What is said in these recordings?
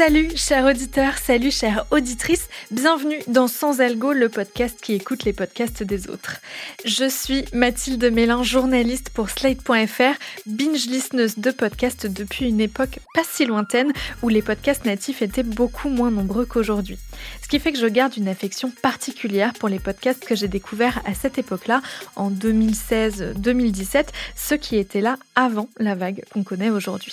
Salut chers auditeurs, salut chères auditrices, bienvenue dans Sans Algo, le podcast qui écoute les podcasts des autres. Je suis Mathilde Mélin, journaliste pour Slate.fr, binge listeneuse de podcasts depuis une époque pas si lointaine où les podcasts natifs étaient beaucoup moins nombreux qu'aujourd'hui. Ce qui fait que je garde une affection particulière pour les podcasts que j'ai découverts à cette époque-là, en 2016-2017, ceux qui étaient là avant la vague qu'on connaît aujourd'hui.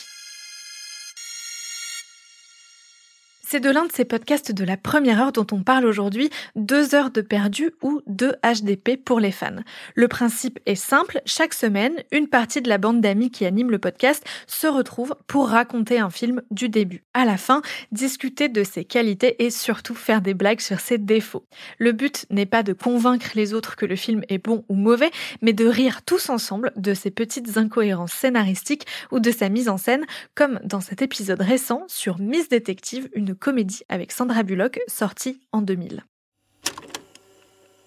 C'est de l'un de ces podcasts de la première heure dont on parle aujourd'hui, deux heures de perdu ou deux HDP pour les fans. Le principe est simple, chaque semaine, une partie de la bande d'amis qui anime le podcast se retrouve pour raconter un film du début à la fin, discuter de ses qualités et surtout faire des blagues sur ses défauts. Le but n'est pas de convaincre les autres que le film est bon ou mauvais, mais de rire tous ensemble de ses petites incohérences scénaristiques ou de sa mise en scène, comme dans cet épisode récent sur Miss Détective, une comédie avec Sandra Bullock, sortie en 2000.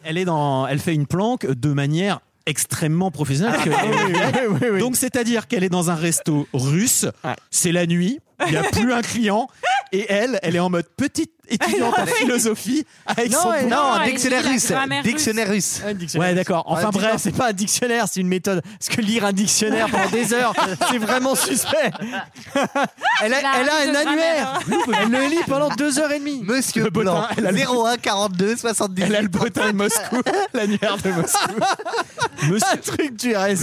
Elle est dans, elle fait une planque de manière extrêmement professionnelle. Ah Donc c'est-à-dire qu'elle est dans un resto russe, c'est la nuit, il n'y a plus un client, et elle, elle est en mode petite étudiante en philosophie avec son Non, non, dictionnaire russe. Dictionnaire russe. Ouais, d'accord. Enfin dis bref, c'est pas un dictionnaire, c'est une méthode. Parce que lire un dictionnaire pendant des heures, c'est vraiment suspect. Elle a, La elle a un annuaire. Elle le lit pendant deux heures et demie. Monsieur Le Blanc, elle a le- 01 42 70. elle a le bottin de Moscou, l'annuaire de Moscou. Un Monsieur truc du RSS.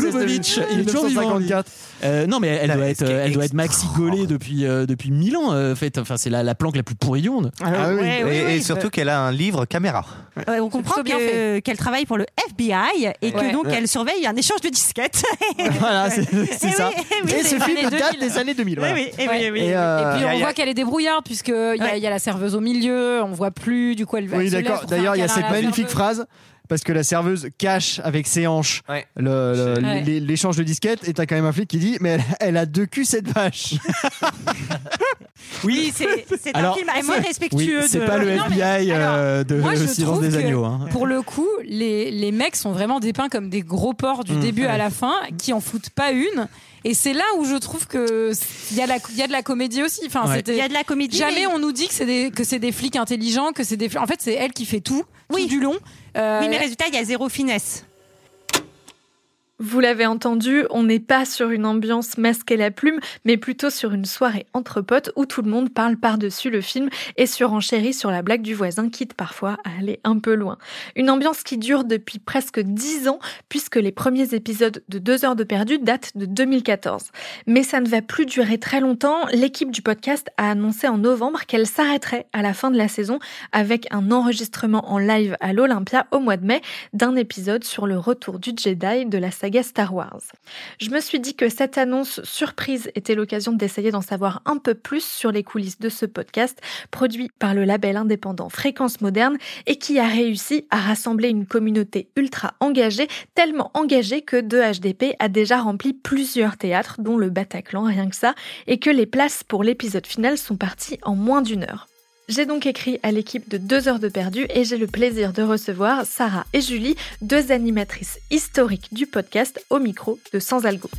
Il est toujours vivant, lui. 1954. Euh, non, mais elle Non, doit être, est elle doit être maxi gaulée depuis euh, depuis mille ans. euh, en fait, enfin, c'est la, la planque la plus pourrie du monde. Ah oui. Ouais, oui, Et, oui, et surtout qu'elle a un livre caméra. Ouais, on comprend qu'elle travaille pour le FBI et que Ouais. donc elle surveille un échange de disquettes. Voilà, c'est Eh ça. oui, eh oui, et c'est ce film date 2000. des années 2000. oui, voilà. oui, eh oui, eh oui. Et, euh, Et puis on voit qu'elle est débrouillarde puisque il y, y a la serveuse au milieu, on voit plus du coup elle va Oui, d'accord. D'ailleurs, il y a cette magnifique phrase parce que la serveuse cache avec ses hanches Ouais. le- le- Ouais. l'é- l'échange de disquettes et t'as quand même un flic qui dit mais elle, elle a deux culs cette vache. Oui, c'est c'est un Alors, film assez Oui, respectueux. c'est de- pas le Non, mais FBI euh, de moi, je Silence des agneaux. hein. Pour le coup, les, les mecs sont vraiment dépeints comme des gros porcs du Mmh, début à la fin, qui en foutent pas une. Et c'est là où je trouve que il y, a y de la comédie aussi. Enfin, Ouais. Il y a de la comédie. Jamais mais- on nous dit que c'est des, que c'est des flics intelligents, que c'est des. flics- En fait, c'est elle qui fait tout, Oui. tout du long. Euh, Oui, mais résultat, il y a zéro finesse. Vous l'avez entendu, on n'est pas sur une ambiance masque et la plume, mais plutôt sur une soirée entre potes où tout le monde parle par-dessus le film et surenchérit sur la blague du voisin, quitte parfois à aller un peu loin. Une ambiance qui dure depuis presque dix ans, puisque les premiers épisodes de Deux heures de perdu datent de 2014. Mais ça ne va plus durer très longtemps. L'équipe du podcast a annoncé en novembre qu'elle s'arrêterait à la fin de la saison avec un enregistrement en live à l'Olympia au mois de mai d'un épisode sur le retour du Jedi de la saga Star Wars. Je me suis dit que cette annonce surprise était l'occasion d'essayer d'en savoir un peu plus sur les coulisses de ce podcast, produit par le label indépendant Fréquence Moderne et qui a réussi à rassembler une communauté ultra engagée, tellement engagée que 2HDP a déjà rempli plusieurs théâtres, dont le Bataclan, rien que ça, et que les places pour l'épisode final sont parties en moins d'une heure. J'ai donc écrit à l'équipe de 2 heures de perdu et j'ai le plaisir de recevoir Sarah et Julie, deux animatrices historiques du podcast au micro de Sans Algo.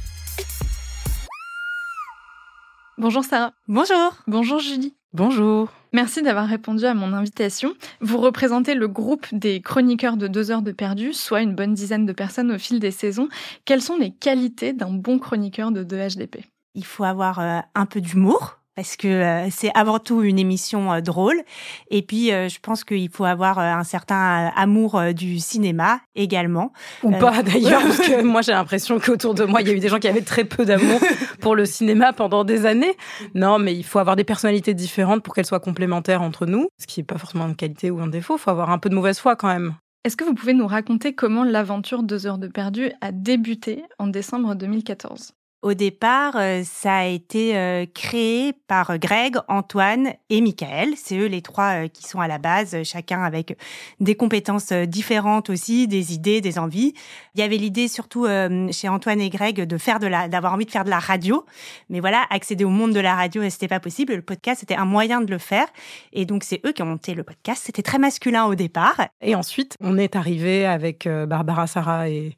Bonjour Sarah. Bonjour. Bonjour Julie. Bonjour. Merci d'avoir répondu à mon invitation. Vous représentez le groupe des chroniqueurs de 2 heures de perdu, soit une bonne dizaine de personnes au fil des saisons. Quelles sont les qualités d'un bon chroniqueur de 2HDP Il faut avoir euh, un peu d'humour. Parce que euh, c'est avant tout une émission euh, drôle. Et puis, euh, je pense qu'il faut avoir euh, un certain euh, amour euh, du cinéma également. Ou Euh, pas d'ailleurs, parce que moi j'ai l'impression qu'autour de moi, il y a eu des gens qui avaient très peu d'amour pour le cinéma pendant des années. Non, mais il faut avoir des personnalités différentes pour qu'elles soient complémentaires entre nous, ce qui n'est pas forcément une qualité ou un défaut. Il faut avoir un peu de mauvaise foi quand même. Est-ce que vous pouvez nous raconter comment l'aventure 2 heures de perdu a débuté en décembre 2014 Au départ, euh, ça a été euh, créé par Greg, Antoine et Michael. C'est eux les trois euh, qui sont à la base, euh, chacun avec des compétences euh, différentes aussi, des idées, des envies. Il y avait l'idée surtout euh, chez Antoine et Greg de faire de la, d'avoir envie de faire de la radio, mais voilà, accéder au monde de la radio, euh, c'était pas possible. Le podcast c'était un moyen de le faire, et donc c'est eux qui ont monté le podcast. C'était très masculin au départ. Et ensuite, on est arrivé avec euh, Barbara, Sarah et,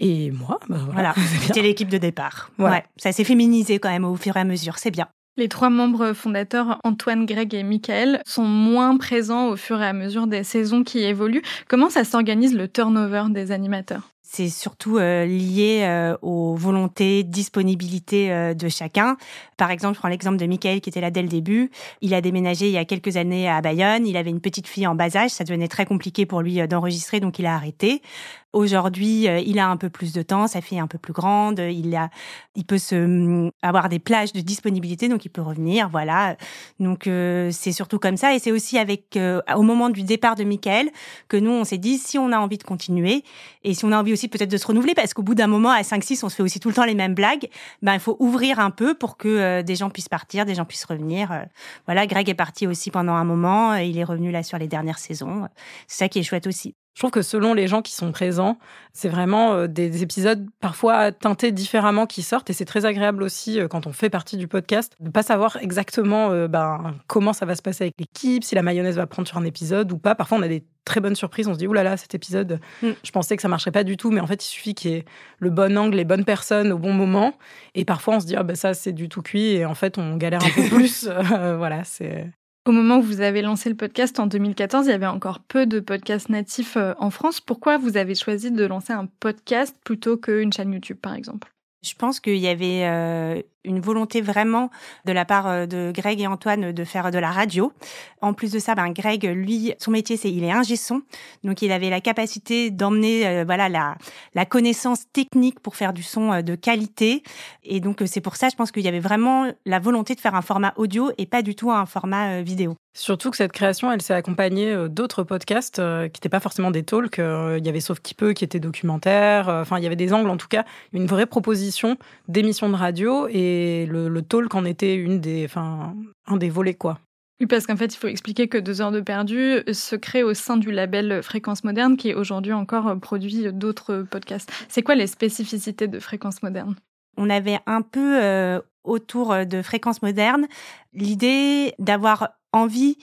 et moi. Bah, voilà, c'était l'équipe de départ. Ouais, ça s'est féminisé quand même au fur et à mesure, c'est bien. Les trois membres fondateurs, Antoine, Greg et Michael, sont moins présents au fur et à mesure des saisons qui évoluent. Comment ça s'organise le turnover des animateurs? C'est surtout euh, lié euh, aux volontés, disponibilités euh, de chacun. Par exemple, je prends l'exemple de Michael qui était là dès le début. Il a déménagé il y a quelques années à Bayonne. Il avait une petite fille en bas âge. Ça devenait très compliqué pour lui d'enregistrer, donc il a arrêté. Aujourd'hui, il a un peu plus de temps, sa fille est un peu plus grande, il a, il peut se mm, avoir des plages de disponibilité, donc il peut revenir, voilà. Donc c'est surtout comme ça, et c'est aussi avec au moment du départ de Michael que nous on s'est dit si on a envie de continuer et si on a envie aussi peut-être de se renouveler parce qu'au bout d'un moment, à 5-6, on se fait aussi tout le temps les mêmes blagues. Ben, il faut ouvrir un peu pour que euh, des gens puissent partir, des gens puissent revenir. Euh. voilà, Greg est parti aussi pendant un moment. Il est revenu là sur les dernières saisons. C'est ça qui est chouette aussi. Je trouve que selon les gens qui sont présents, c'est vraiment euh, des épisodes parfois teintés différemment qui sortent et c'est très agréable aussi euh, quand on fait partie du podcast de pas savoir exactement euh, ben, comment ça va se passer avec l'équipe, si la mayonnaise va prendre sur un épisode ou pas. Parfois on a des très bonnes surprises, on se dit oulala cet épisode, mm. je pensais que ça marcherait pas du tout, mais en fait il suffit qu'il y ait le bon angle, les bonnes personnes au bon moment et parfois on se dit ah ben ça c'est du tout cuit et en fait on galère un peu plus. voilà c'est au moment où vous avez lancé le podcast en 2014, il y avait encore peu de podcasts natifs euh, en France. Pourquoi vous avez choisi de lancer un podcast plutôt qu'une chaîne YouTube, par exemple? Je pense qu'il y avait euh, une volonté vraiment de la part euh, de Greg et Antoine de faire de la radio. En plus de ça, ben Greg, lui, son métier, c'est il est ingé son, donc il avait la capacité d'emmener euh, voilà la la connaissance technique pour faire du son euh, de qualité. Et donc c'est pour ça, je pense qu'il y avait vraiment la volonté de faire un format audio et pas du tout un format vidéo. Surtout que cette création, elle s'est accompagnée d'autres podcasts qui n'étaient pas forcément des talks. Il y avait Sauf qui peut qui était documentaire. Enfin, il y avait des angles, en tout cas, une vraie proposition d'émissions de radio et et le, talk en était une des, enfin, un des volets, quoi. Oui, parce qu'en fait, il faut expliquer que Deux heures de perdu se crée au sein du label Fréquence Moderne, qui aujourd'hui encore produit d'autres podcasts. C'est quoi les spécificités de Fréquence Moderne? On avait un peu euh, autour de Fréquence Moderne l'idée d'avoir envie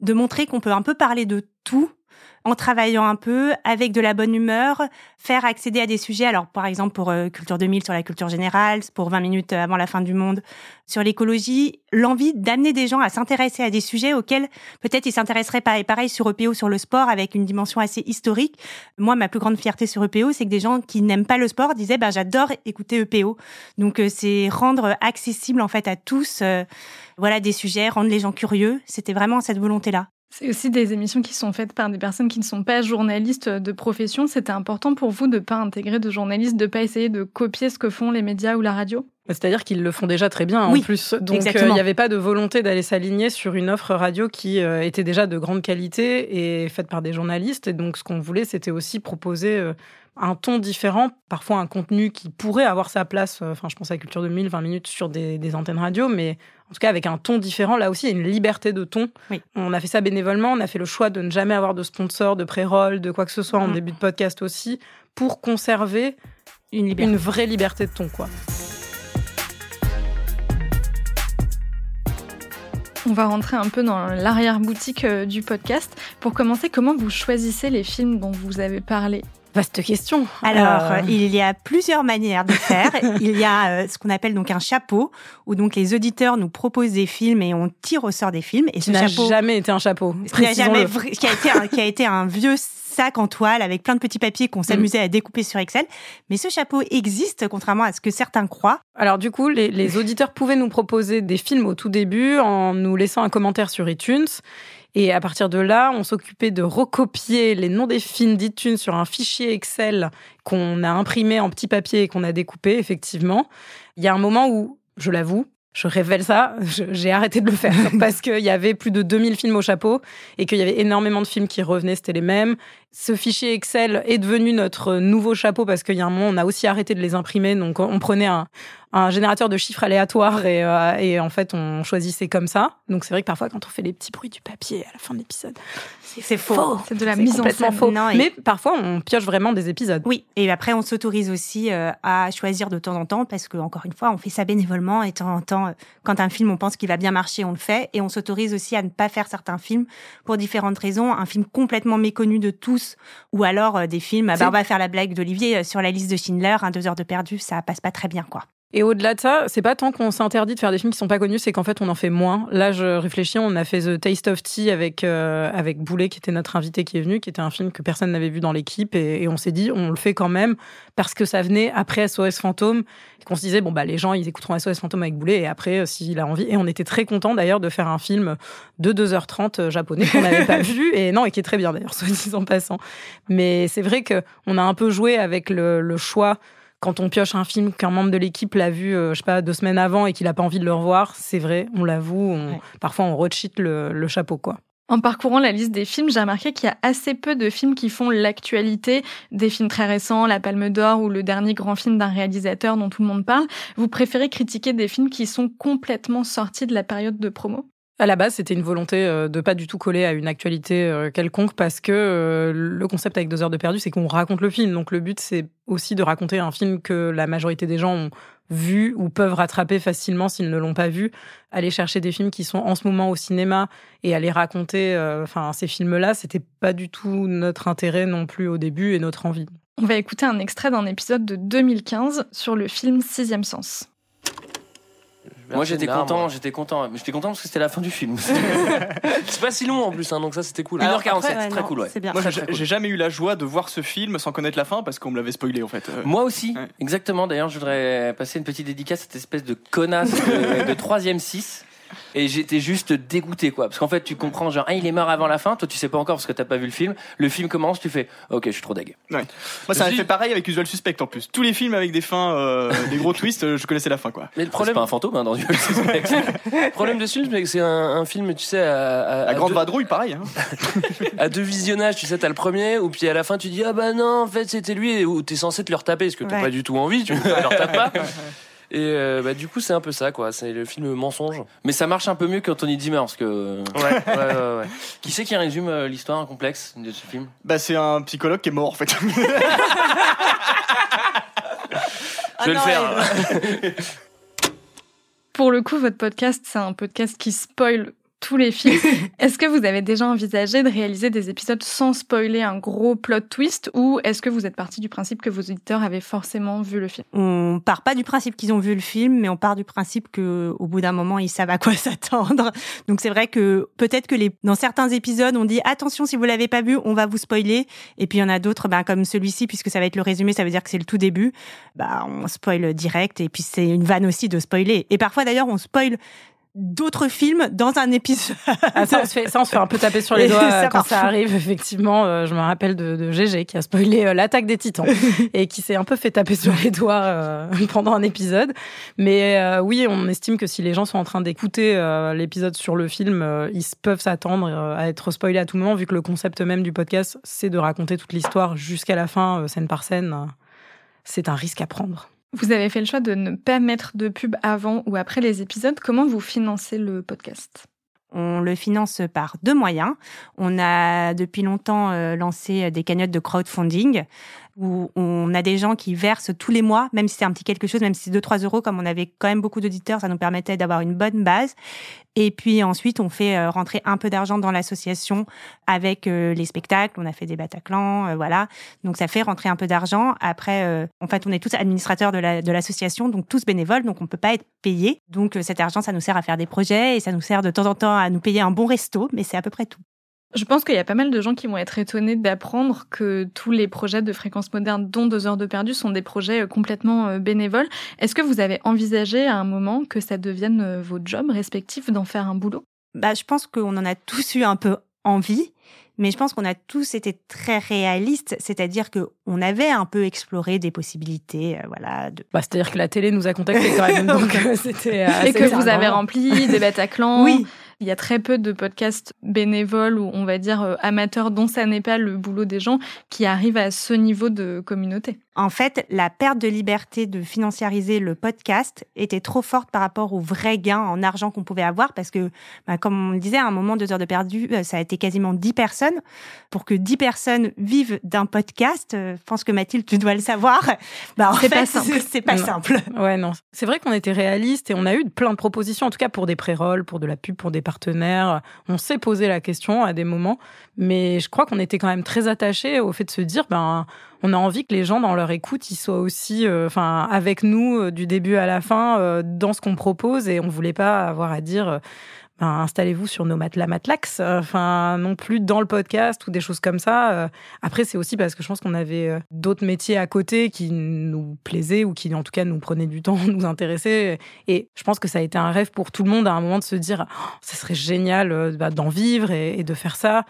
de montrer qu'on peut un peu parler de tout en travaillant un peu avec de la bonne humeur, faire accéder à des sujets. Alors, par exemple, pour euh, Culture 2000 sur la culture générale, pour 20 minutes avant la fin du monde sur l'écologie, l'envie d'amener des gens à s'intéresser à des sujets auxquels peut-être ils s'intéresseraient pas. Et pareil sur EPO, sur le sport, avec une dimension assez historique. Moi, ma plus grande fierté sur EPO, c'est que des gens qui n'aiment pas le sport disaient, ben, j'adore écouter EPO. Donc, euh, c'est rendre accessible, en fait, à tous, euh, voilà, des sujets, rendre les gens curieux. C'était vraiment cette volonté-là. C'est aussi des émissions qui sont faites par des personnes qui ne sont pas journalistes de profession. C'était important pour vous de ne pas intégrer de journalistes, de ne pas essayer de copier ce que font les médias ou la radio? C'est-à-dire qu'ils le font déjà très bien en plus. Donc euh, il n'y avait pas de volonté d'aller s'aligner sur une offre radio qui euh, était déjà de grande qualité et faite par des journalistes. Et donc ce qu'on voulait, c'était aussi proposer euh, un ton différent, parfois un contenu qui pourrait avoir sa place, enfin je pense à Culture 2000, 20 minutes sur des, des, antennes radio, mais en tout cas avec un ton différent. Là aussi, il y a une liberté de ton. On a fait ça bénévolement, on a fait le choix de ne jamais avoir de sponsor, de pré-roll, de quoi que ce soit en mm. début de podcast aussi, pour conserver une, une vraie liberté de ton. quoi. On va rentrer un peu dans l'arrière-boutique euh, du podcast. Pour commencer, comment vous choisissez les films dont vous avez parlé? Vaste question. Alors, euh, il y a plusieurs manières de faire. il y a euh, ce qu'on appelle donc un chapeau, où donc les auditeurs nous proposent des films et on tire au sort des films. Et ce n'a jamais été un chapeau. Qui a, jamais, qui a été un, qui a été un vieux sac en toile avec plein de petits papiers qu'on s'amusait à découper sur Excel. Mais ce chapeau existe, contrairement à ce que certains croient. Alors du coup, les, les auditeurs pouvaient nous proposer des films au tout début en nous laissant un commentaire sur iTunes. Et à partir de là, on s'occupait de recopier les noms des films d'iTunes sur un fichier Excel qu'on a imprimé en petit papier et qu'on a découpé, effectivement. Il y a un moment où, je l'avoue, je révèle ça, j'ai arrêté de le faire parce qu'il y avait plus de 2000 films au chapeau et qu'il y avait énormément de films qui revenaient, c'était les mêmes. Ce fichier Excel est devenu notre nouveau chapeau parce qu'il y a un moment, on a aussi arrêté de les imprimer. Donc, on prenait un, un générateur de chiffres aléatoires et, euh, et en fait on choisissait comme ça. Donc c'est vrai que parfois quand on fait les petits bruits du papier à la fin de l'épisode, c'est faux. C'est de la mise en scène. Faux. Mais parfois on pioche vraiment des épisodes. Oui, et après on s'autorise aussi euh, à choisir de temps en temps parce que encore une fois on fait ça bénévolement et de temps en temps euh, quand un film on pense qu'il va bien marcher on le fait et on s'autorise aussi à ne pas faire certains films pour différentes raisons. Un film complètement méconnu de tous ou alors des films. Bah, on va faire la blague d'Olivier sur la liste de Schindler, un deux heures de perdu, ça passe pas très bien quoi. Et au-delà de ça, c'est pas tant qu'on s'interdit de faire des films qui sont pas connus, c'est qu'en fait on en fait moins. Là, je réfléchis, on a fait The Taste of Tea avec euh, avec Boulet, qui était notre invité qui est venu, qui était un film que personne n'avait vu dans l'équipe, et, et on s'est dit on le fait quand même parce que ça venait après SOS Fantôme, et qu'on se disait bon bah les gens ils écouteront SOS Fantôme avec Boulet et après euh, s'il a envie. Et on était très content d'ailleurs de faire un film de 2h30 euh, japonais qu'on n'avait pas vu et non et qui est très bien d'ailleurs soit dit en passant. Mais c'est vrai que on a un peu joué avec le, le choix quand on pioche un film qu'un membre de l'équipe l'a vu, euh, je sais pas, deux semaines avant et qu'il n'a pas envie de le revoir, c'est vrai, on l'avoue, Ouais. parfois on recheat le, le chapeau, quoi. En parcourant la liste des films, j'ai remarqué qu'il y a assez peu de films qui font l'actualité, des films très récents, La Palme d'Or ou le dernier grand film d'un réalisateur dont tout le monde parle. Vous préférez critiquer des films qui sont complètement sortis de la période de promo? À la base, c'était une volonté euh, de pas du tout coller à une actualité euh, quelconque parce que euh, le concept avec deux heures de perdu, c'est qu'on raconte le film. Donc le but, c'est aussi de raconter un film que la majorité des gens ont vu ou peuvent rattraper facilement s'ils ne l'ont pas vu. Aller chercher des films qui sont en ce moment au cinéma et aller raconter, enfin ces films-là, c'était pas du tout notre intérêt non plus au début et notre envie. On va écouter un extrait d'un épisode de 2015 sur le film Sixième Sens. Moi j'étais content, j'étais content. Mais J'étais content parce que c'était la fin du film. C'est pas si long en plus, hein, donc ça c'était cool. 1h47, Après, c'est très cool, ouais. C'est bien. Moi, j'ai cool. jamais eu la joie de voir ce film sans connaître la fin parce qu'on me l'avait spoilé en fait. Euh, Moi aussi, Ouais. exactement. D'ailleurs, je voudrais passer une petite dédicace à cette espèce de connasse de, de 3ème 6. Et j'étais juste dégoûté, quoi. Parce qu'en fait, tu comprends, genre, ah, il est mort avant la fin. Toi, tu sais pas encore parce que t'as pas vu le film. Le film commence, tu fais, ok, je suis trop dég. Moi, ça m'a fait pareil avec Usual Suspect en plus. Tous les films avec des fins, euh, des gros twists, euh, je connaissais la fin quoi. Mais le C'est problème, pas un fantôme, hein, dans Duel Suspect. le problème de ce film, c'est que c'est un, un film, tu sais, à, à- Grande deux, Vadrouille, pareil. Hein. à deux visionnages. Tu sais, t'as le premier, ou puis à la fin, tu dis, ah bah non, en fait, c'était lui, où t'es censé te le retaper, parce que t'as Ouais. pas du tout envie, tu ne le retapes pas. Et euh, bah, du coup, c'est un peu ça, quoi. C'est le film mensonge. Mais ça marche un peu mieux qu'Anthony parce que. Ouais, ouais, ouais. ouais. Qui c'est qui résume euh, l'histoire complexe de ce film? Bah, c'est un psychologue qui est mort en fait. Je vais le faire. Pour le coup, votre podcast, c'est un podcast qui spoil tous les films. est-ce que vous avez déjà envisagé de réaliser des épisodes sans spoiler un gros plot twist ou est-ce que vous êtes parti du principe que vos auditeurs avaient forcément vu le film? On part pas du principe qu'ils ont vu le film, mais on part du principe que au bout d'un moment ils savent à quoi s'attendre. Donc c'est vrai que peut-être que les dans certains épisodes on dit attention si vous l'avez pas vu, on va vous spoiler. Et puis il y en a d'autres, ben, comme celui-ci puisque ça va être le résumé, ça veut dire que c'est le tout début. Bah on spoil direct et puis c'est une vanne aussi de spoiler. Et parfois d'ailleurs on spoil d'autres films dans un épisode. Ah, ça, on se fait, ça, on se fait un peu taper sur les doigts ça, euh, quand ça arrive, effectivement. Euh, je me rappelle de, de GG qui a spoilé euh, l'attaque des titans et qui s'est un peu fait taper sur les doigts euh, pendant un épisode. Mais oui, on estime que si les gens sont en train d'écouter l'épisode sur le film, ils peuvent s'attendre à être spoilés à tout moment, vu que le concept même du podcast, c'est de raconter toute l'histoire jusqu'à la fin, scène par scène. C'est un risque à prendre. Vous avez fait le choix de ne pas mettre de pub avant ou après les épisodes. Comment vous financez le podcast? On le finance par deux moyens. On a depuis longtemps euh, lancé des cagnottes de crowdfunding où on a des gens qui versent tous les mois, même si c'est un petit quelque chose, même si c'est 2-3 euros, comme on avait quand même beaucoup d'auditeurs, ça nous permettait d'avoir une bonne base. Et puis ensuite, on fait euh, rentrer un peu d'argent dans l'association avec euh, les spectacles. On a fait des Bataclans, euh, voilà. Donc ça fait rentrer un peu d'argent. Après, en fait, on est tous administrateurs de la- de l'association, donc tous bénévoles, donc on peut pas être payé. Donc cet argent, ça nous sert à faire des projets et ça nous sert de temps en temps à nous payer un bon resto, mais c'est à peu près tout. Je pense qu'il y a pas mal de gens qui vont être étonnés d'apprendre que tous les projets de fréquence moderne, dont deux heures de perdu, sont des projets euh, complètement euh, bénévoles. Est-ce que vous avez envisagé à un moment que ça devienne euh, vos jobs respectifs d'en faire un boulot? Bah, je pense qu'on en a tous eu un peu envie, mais je pense qu'on a tous été très réalistes, c'est-à-dire que on avait un peu exploré des possibilités, euh, voilà. De... Bah, C'est-à-dire que la télé nous a contactés quand même, donc c'était. Et que vous avez rempli des Bataclans Oui, Il y a très peu de podcasts bénévoles ou on va dire euh, amateurs dont ça n'est pas le boulot des gens qui arrivent à ce niveau de communauté. En fait, la perte de liberté de financiariser le podcast était trop forte par rapport aux vrais gains en argent qu'on pouvait avoir parce que, bah, comme on le disait, à un moment, deux heures de perdu, euh, ça a été quasiment dix personnes. Pour que dix personnes vivent d'un podcast, euh, je pense que Mathilde, tu dois le savoir, bah, C'est pas simple. c'est- C'est pas Non. simple. Ouais, non. C'est vrai qu'on était réaliste et on a eu plein de propositions, en tout cas pour des pré-rolls, pour de la pub, pour des On s'est posé la question à des moments, mais je crois qu'on était quand même très attachés au fait de se dire, ben, on a envie que les gens dans leur écoute, ils soient aussi, euh, enfin, avec nous euh, du début à la fin euh, dans ce qu'on propose, et on voulait pas avoir à dire. Ben, installez-vous sur nos matelas matlax, enfin non plus dans le podcast ou des choses comme ça. Après, c'est aussi parce que je pense qu'on avait d'autres métiers à côté qui nous plaisaient ou qui en tout cas nous prenaient du temps, nous intéressaient. Et je pense que ça a été un rêve pour tout le monde à un moment de se dire, oh, ça serait génial bah, d'en vivre et de faire ça.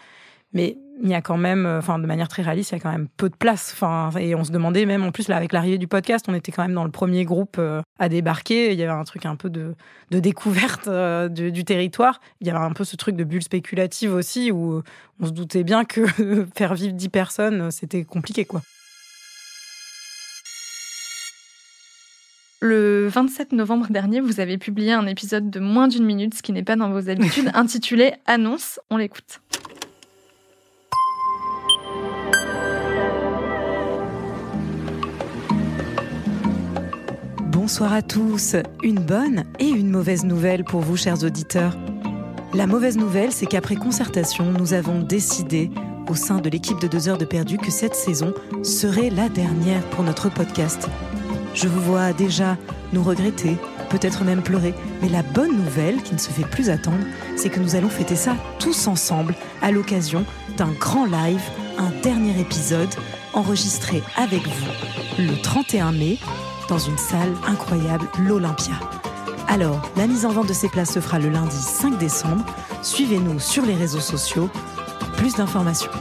Mais il y a quand même, euh, enfin, de manière très réaliste, il y a quand même peu de place. Enfin, et on se demandait même, en plus, là, avec l'arrivée du podcast, on était quand même dans le premier groupe euh, à débarquer. Il y avait un truc un peu de, de découverte euh, du, territoire. Il y avait un peu ce truc de bulle spéculative aussi, où on se doutait bien que faire vivre 10 personnes, c'était compliqué, quoi. Le 27 novembre dernier, vous avez publié un épisode de moins d'une minute, ce qui n'est pas dans vos habitudes, intitulé Annonce. On l'écoute. Bonsoir à tous. Une bonne et une mauvaise nouvelle pour vous, chers auditeurs. La mauvaise nouvelle, c'est qu'après concertation, nous avons décidé, au sein de l'équipe de 2 heures de perdu, que cette saison serait la dernière pour notre podcast. Je vous vois déjà nous regretter, peut-être même pleurer, mais la bonne nouvelle, qui ne se fait plus attendre, c'est que nous allons fêter ça tous ensemble à l'occasion d'un grand live, un dernier épisode enregistré avec vous le 31 mai dans une salle incroyable, l'Olympia. Alors, la mise en vente de ces places se fera le lundi 5 décembre. Suivez-nous sur les réseaux sociaux. Plus d'informations.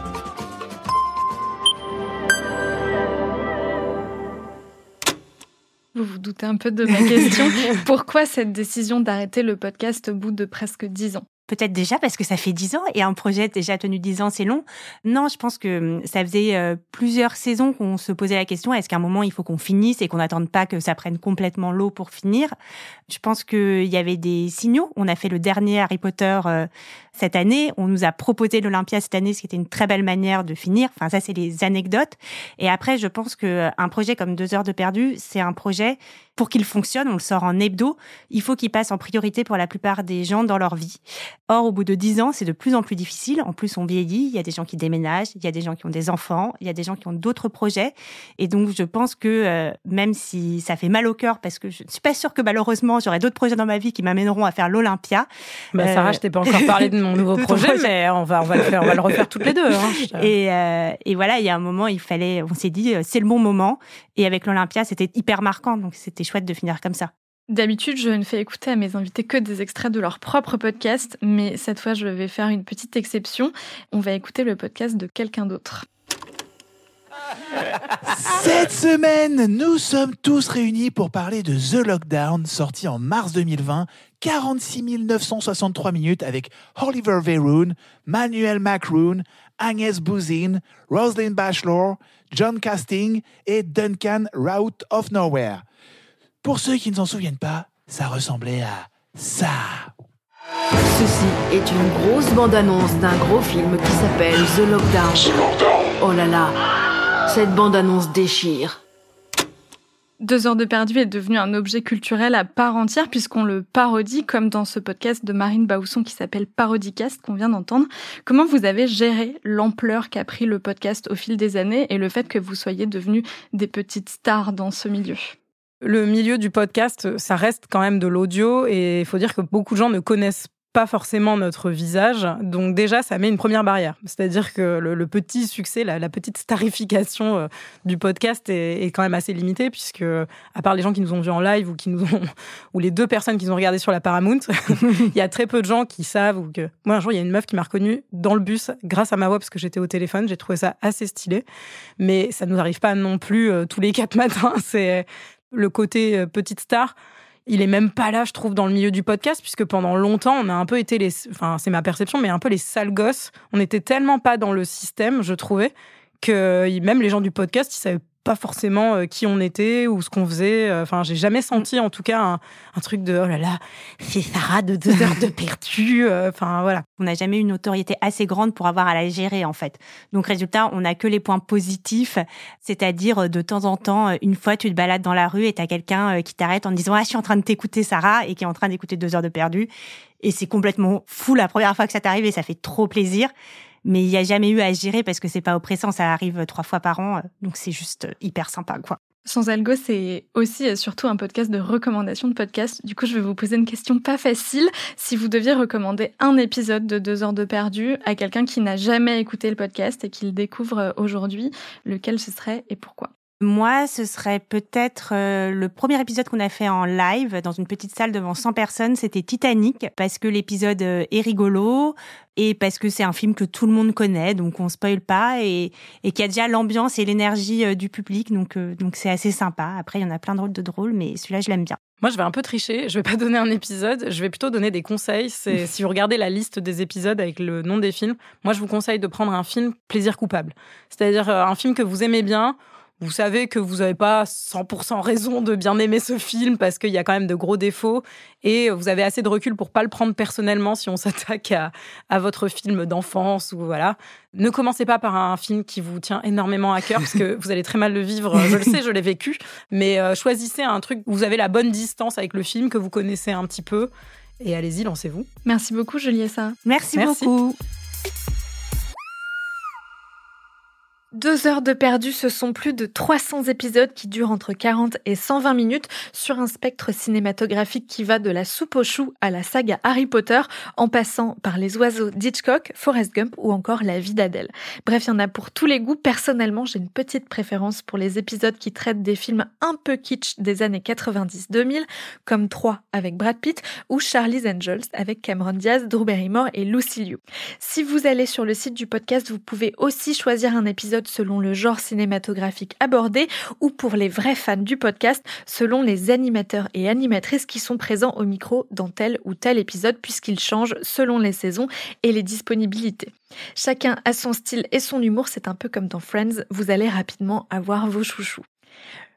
Vous vous doutez un peu de ma question. Pourquoi cette décision d'arrêter le podcast au bout de presque dix ans? Peut-être déjà parce que ça fait dix ans et un projet déjà tenu dix ans, c'est long. Non, je pense que hum, ça faisait euh, plusieurs saisons qu'on se posait la question est-ce qu'à un moment il faut qu'on finisse et qu'on n'attende pas que ça prenne complètement l'eau pour finir? Je pense qu'il y avait des signaux. On a fait le dernier Harry Potter euh, cette année. On nous a proposé l'Olympia cette année, ce qui était une très belle manière de finir. Enfin, ça, c'est les anecdotes. Et après, je pense que un projet comme Deux heures de perdu, c'est un projet pour qu'il fonctionne, on le sort en hebdo, il faut qu'il passe en priorité pour la plupart des gens dans leur vie. Or, au bout de dix ans, c'est de plus en plus difficile. En plus, on vieillit, il y a des gens qui déménagent, il y a des gens qui ont des enfants, il y a des gens qui ont d'autres projets. Et donc, je pense que euh, même si ça fait mal au cœur, parce que je ne suis pas sûre que malheureusement, j'aurai d'autres projets dans ma vie qui m'amèneront à faire l'Olympia. Bah, Sarah, euh... je t'ai pas encore parlé de mon nouveau projet, mais on va, on va le faire, on va le refaire toutes les deux. Hein. Et, euh, et voilà, il y a un moment, il fallait, on s'est dit, euh, c'est le bon moment. Et avec l'Olympia, c'était hyper marquant, donc c'était chouette de finir comme ça. D'habitude, je ne fais écouter à mes invités que des extraits de leur propre podcast, mais cette fois, je vais faire une petite exception. On va écouter le podcast de quelqu'un d'autre. Cette semaine, nous sommes tous réunis pour parler de The Lockdown, sorti en mars 2020, 46 963 minutes avec Oliver Verhoon, Manuel Macroon, Agnès Buzyn, Rosalind Bachelor, John Casting et Duncan Route of Nowhere. Pour ceux qui ne s'en souviennent pas, ça ressemblait à ça. Ceci est une grosse bande-annonce d'un gros film qui s'appelle The Lockdown. Oh là là, cette bande-annonce déchire. Deux heures de perdu est devenu un objet culturel à part entière puisqu'on le parodie comme dans ce podcast de Marine Bausson qui s'appelle Parodicast qu'on vient d'entendre. Comment vous avez géré l'ampleur qu'a pris le podcast au fil des années et le fait que vous soyez devenus des petites stars dans ce milieu? Le milieu du podcast, ça reste quand même de l'audio et il faut dire que beaucoup de gens ne connaissent pas forcément notre visage. Donc déjà, ça met une première barrière. C'est-à-dire que le, petit succès, la, petite starification euh, du podcast est, quand même assez limitée puisque, à part les gens qui nous ont vus en live ou qui nous ont, ou les deux personnes qui nous ont regardé sur la Paramount, il y a très peu de gens qui savent. Moi, un jour, il y a une meuf qui m'a reconnue dans le bus grâce à ma voix parce que j'étais au téléphone. J'ai trouvé ça assez stylé. Mais ça nous arrive pas non plus euh, tous les quatre matins. C'est le côté euh, petite star il est même pas là, je trouve, dans le milieu du podcast, puisque pendant longtemps, on a un peu été les, enfin, c'est ma perception, mais un peu les sales gosses. On n'était tellement pas dans le système, je trouvais, que même les gens du podcast, ils savaient pas forcément euh, qui on était ou ce qu'on faisait. Euh, enfin, j'ai jamais senti, en tout cas, un, truc de oh là là, c'est Sarah de deux heures de perdu. Euh, enfin, voilà. On n'a jamais eu une autorité assez grande pour avoir à la gérer, en fait. Donc, résultat, on n'a que les points positifs, c'est-à-dire de temps en temps, une fois, tu te balades dans la rue et t'as quelqu'un qui t'arrête en disant ah, je suis en train de t'écouter, Sarah, et qui est en train d'écouter deux heures de perdu. Et c'est complètement fou la première fois que ça t'arrive et ça fait trop plaisir. Mais il n'y a jamais eu à gérer parce que c'est pas oppressant, ça arrive trois fois par an, donc c'est juste hyper sympa, quoi. Sans Algo, c'est aussi et surtout un podcast de recommandation de podcast. Du coup, je vais vous poser une question pas facile. Si vous deviez recommander un épisode de deux heures de perdu à quelqu'un qui n'a jamais écouté le podcast et qui le découvre aujourd'hui, lequel ce serait et pourquoi? Moi, ce serait peut-être euh, le premier épisode qu'on a fait en live dans une petite salle devant 100 personnes. C'était Titanic parce que l'épisode euh, est rigolo et parce que c'est un film que tout le monde connaît, donc on spoil pas et, y a déjà l'ambiance et l'énergie euh, du public, donc donc c'est assez sympa. Après, il y en a plein d'autres de drôles, mais celui-là, je l'aime bien. Moi, je vais un peu tricher. Je vais pas donner un épisode. Je vais plutôt donner des conseils. C'est si vous regardez la liste des épisodes avec le nom des films, moi, je vous conseille de prendre un film plaisir coupable. C'est-à-dire un film que vous aimez bien vous savez que vous n'avez pas 100% raison de bien aimer ce film parce qu'il y a quand même de gros défauts et vous avez assez de recul pour pas le prendre personnellement si on s'attaque à, à, votre film d'enfance ou voilà. Ne commencez pas par un film qui vous tient énormément à cœur parce que vous allez très mal le vivre. Je le sais, je l'ai vécu. Mais euh, choisissez un truc où vous avez la bonne distance avec le film que vous connaissez un petit peu et allez-y, lancez-vous. Merci beaucoup, Juliessa. Merci, Merci. beaucoup. Deux heures de perdu, ce sont plus de 300 épisodes qui durent entre 40 et 120 minutes sur un spectre cinématographique qui va de la soupe aux choux à la saga Harry Potter, en passant par les oiseaux d'Hitchcock, Forrest Gump ou encore La vie d'Adèle. Bref, il y en a pour tous les goûts. Personnellement, j'ai une petite préférence pour les épisodes qui traitent des films un peu kitsch des années 90-2000, comme 3 avec Brad Pitt ou Charlie's Angels avec Cameron Diaz, Drew Barrymore et Lucy Liu. Si vous allez sur le site du podcast, vous pouvez aussi choisir un épisode selon le genre cinématographique abordé ou pour les vrais fans du podcast selon les animateurs et animatrices qui sont présents au micro dans tel ou tel épisode puisqu'ils changent selon les saisons et les disponibilités. Chacun a son style et son humour, c'est un peu comme dans Friends, vous allez rapidement avoir vos chouchous.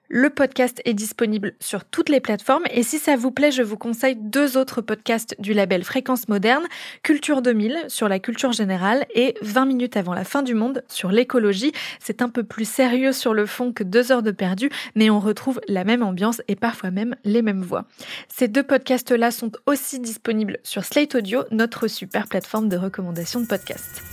Le podcast est disponible sur toutes les plateformes et si ça vous plaît, je vous conseille deux autres podcasts du label Fréquence Moderne, Culture 2000 sur la culture générale et 20 minutes avant la fin du monde sur l'écologie. C'est un peu plus sérieux sur le fond que deux heures de perdu, mais on retrouve la même ambiance et parfois même les mêmes voix. Ces deux podcasts-là sont aussi disponibles sur Slate Audio, notre super plateforme de recommandation de podcasts.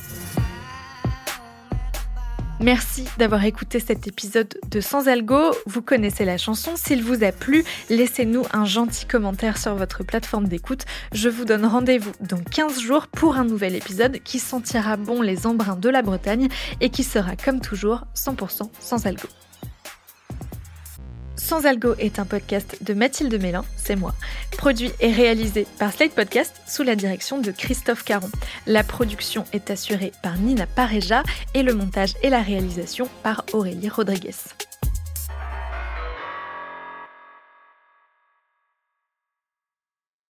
Merci d'avoir écouté cet épisode de Sans Algo. Vous connaissez la chanson. S'il vous a plu, laissez-nous un gentil commentaire sur votre plateforme d'écoute. Je vous donne rendez-vous dans 15 jours pour un nouvel épisode qui sentira bon les embruns de la Bretagne et qui sera comme toujours 100% sans algo. Sans Algo est un podcast de Mathilde Mélin, c'est moi, produit et réalisé par Slate Podcast sous la direction de Christophe Caron. La production est assurée par Nina Pareja et le montage et la réalisation par Aurélie Rodriguez.